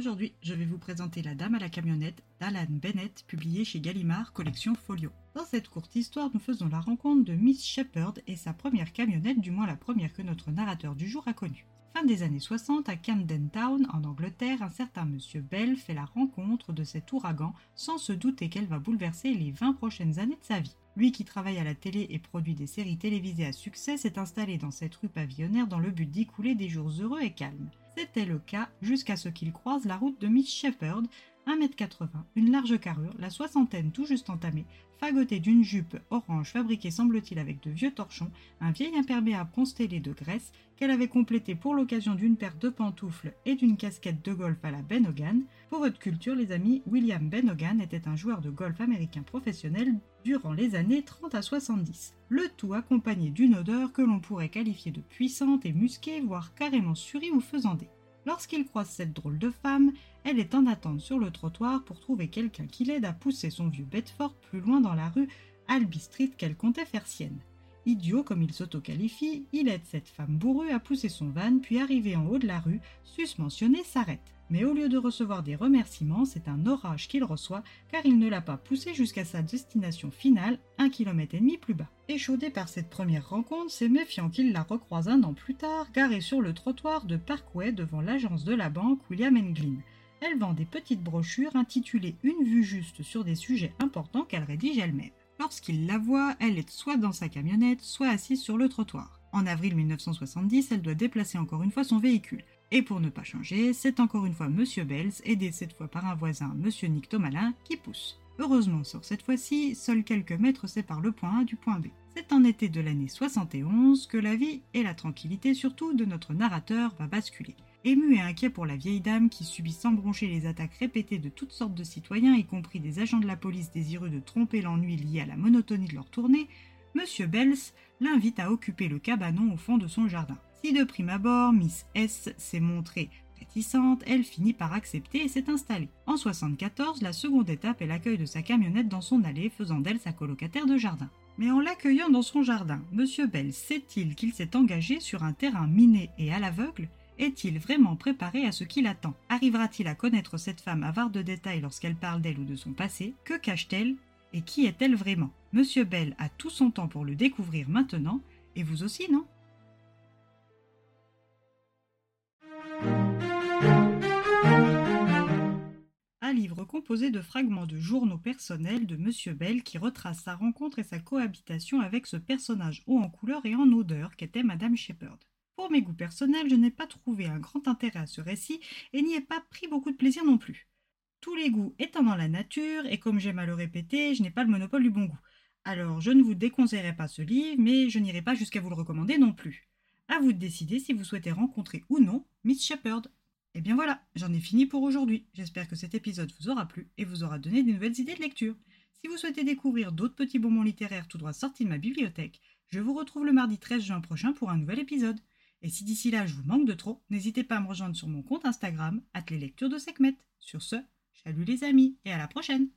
Aujourd'hui, je vais vous présenter La Dame à la camionnette d'Alan Bennett, publiée chez Gallimard, collection Folio. Dans cette courte histoire, nous faisons la rencontre de Miss Shepherd et sa première camionnette, du moins la première que notre narrateur du jour a connue. Fin des années 60, à Camden Town, en Angleterre, un certain monsieur Bell fait la rencontre de cet ouragan sans se douter qu'elle va bouleverser les 20 prochaines années de sa vie. Lui qui travaille à la télé et produit des séries télévisées à succès s'est installé dans cette rue pavillonnaire dans le but d'y couler des jours heureux et calmes. C'était le cas jusqu'à ce qu'il croise la route de Miss Shepherd, 1m80, une large carrure, la soixantaine tout juste entamée, fagotée d'une jupe orange fabriquée semble-t-il avec de vieux torchons, un vieil imperméable constellé de graisse qu'elle avait complété pour l'occasion d'une paire de pantoufles et d'une casquette de golf à la Ben Hogan. Pour votre culture, les amis, William Ben Hogan était un joueur de golf américain professionnel durant les années 30 à 70. Le tout accompagné d'une odeur que l'on pourrait qualifier de puissante et musquée, voire carrément surie ou faisandée. Lorsqu'il croise cette drôle de femme, elle est en attente sur le trottoir pour trouver quelqu'un qui l'aide à pousser son vieux Bedford plus loin dans la rue Albi Street qu'elle comptait faire sienne. Idiot comme il s'auto-qualifie, il aide cette femme bourrue à pousser son van, puis arrivé en haut de la rue, susmentionné s'arrête. Mais au lieu de recevoir des remerciements, c'est un orage qu'il reçoit car il ne l'a pas poussé jusqu'à sa destination finale, un kilomètre et demi plus bas. Échaudé par cette première rencontre, c'est méfiant qu'il la recroise un an plus tard, garée sur le trottoir de Parkway devant l'agence de la banque William Glynn. Elle vend des petites brochures intitulées Une vue juste sur des sujets importants qu'elle rédige elle-même. Lorsqu'il la voit, elle est soit dans sa camionnette, soit assise sur le trottoir. En avril 1970, elle doit déplacer encore une fois son véhicule. Et pour ne pas changer, c'est encore une fois Monsieur Bells, aidé cette fois par un voisin, Monsieur Nick Tomalin, qui pousse. Heureusement, sur cette fois-ci, seuls quelques mètres séparent le point A du point B. C'est en été de l'année 71 que la vie et la tranquillité surtout de notre narrateur va basculer. Ému et inquiet pour la vieille dame qui subit sans broncher les attaques répétées de toutes sortes de citoyens, y compris des agents de la police désireux de tromper l'ennui lié à la monotonie de leur tournée, Monsieur Bells l'invite à occuper le cabanon au fond de son jardin. Si de prime abord, Miss S s'est montrée réticente, elle finit par accepter et s'est installée. En 74, la seconde étape est l'accueil de sa camionnette dans son allée, faisant d'elle sa colocataire de jardin. Mais en l'accueillant dans son jardin, Monsieur Bell sait-il qu'il s'est engagé sur un terrain miné et à l'aveugle? Est-il vraiment préparé à ce qui l'attend Arrivera-t-il à connaître cette femme avare de détails lorsqu'elle parle d'elle ou de son passé? Que cache-t-elle? Et qui est-elle vraiment? Monsieur Bell a tout son temps pour le découvrir maintenant, et vous aussi, non? Un livre composé de fragments de journaux personnels de Monsieur Bell qui retrace sa rencontre et sa cohabitation avec ce personnage haut en couleur et en odeur qu'était Madame Shepherd. Pour mes goûts personnels, je n'ai pas trouvé un grand intérêt à ce récit et n'y ai pas pris beaucoup de plaisir non plus. Tous les goûts étant dans la nature, et comme j'aime à le répéter, je n'ai pas le monopole du bon goût. Alors je ne vous déconseillerai pas ce livre, mais je n'irai pas jusqu'à vous le recommander non plus. À vous de décider si vous souhaitez rencontrer ou non Miss Shepherd. Et eh bien voilà, j'en ai fini pour aujourd'hui. J'espère que cet épisode vous aura plu et vous aura donné des nouvelles idées de lecture. Si vous souhaitez découvrir d'autres petits bonbons littéraires tout droit sortis de ma bibliothèque, je vous retrouve le mardi 13 juin prochain pour un nouvel épisode. Et si d'ici là je vous manque de trop, n'hésitez pas à me rejoindre sur mon compte Instagram, les lectures de Sekhmet. Sur ce, salut les amis et à la prochaine!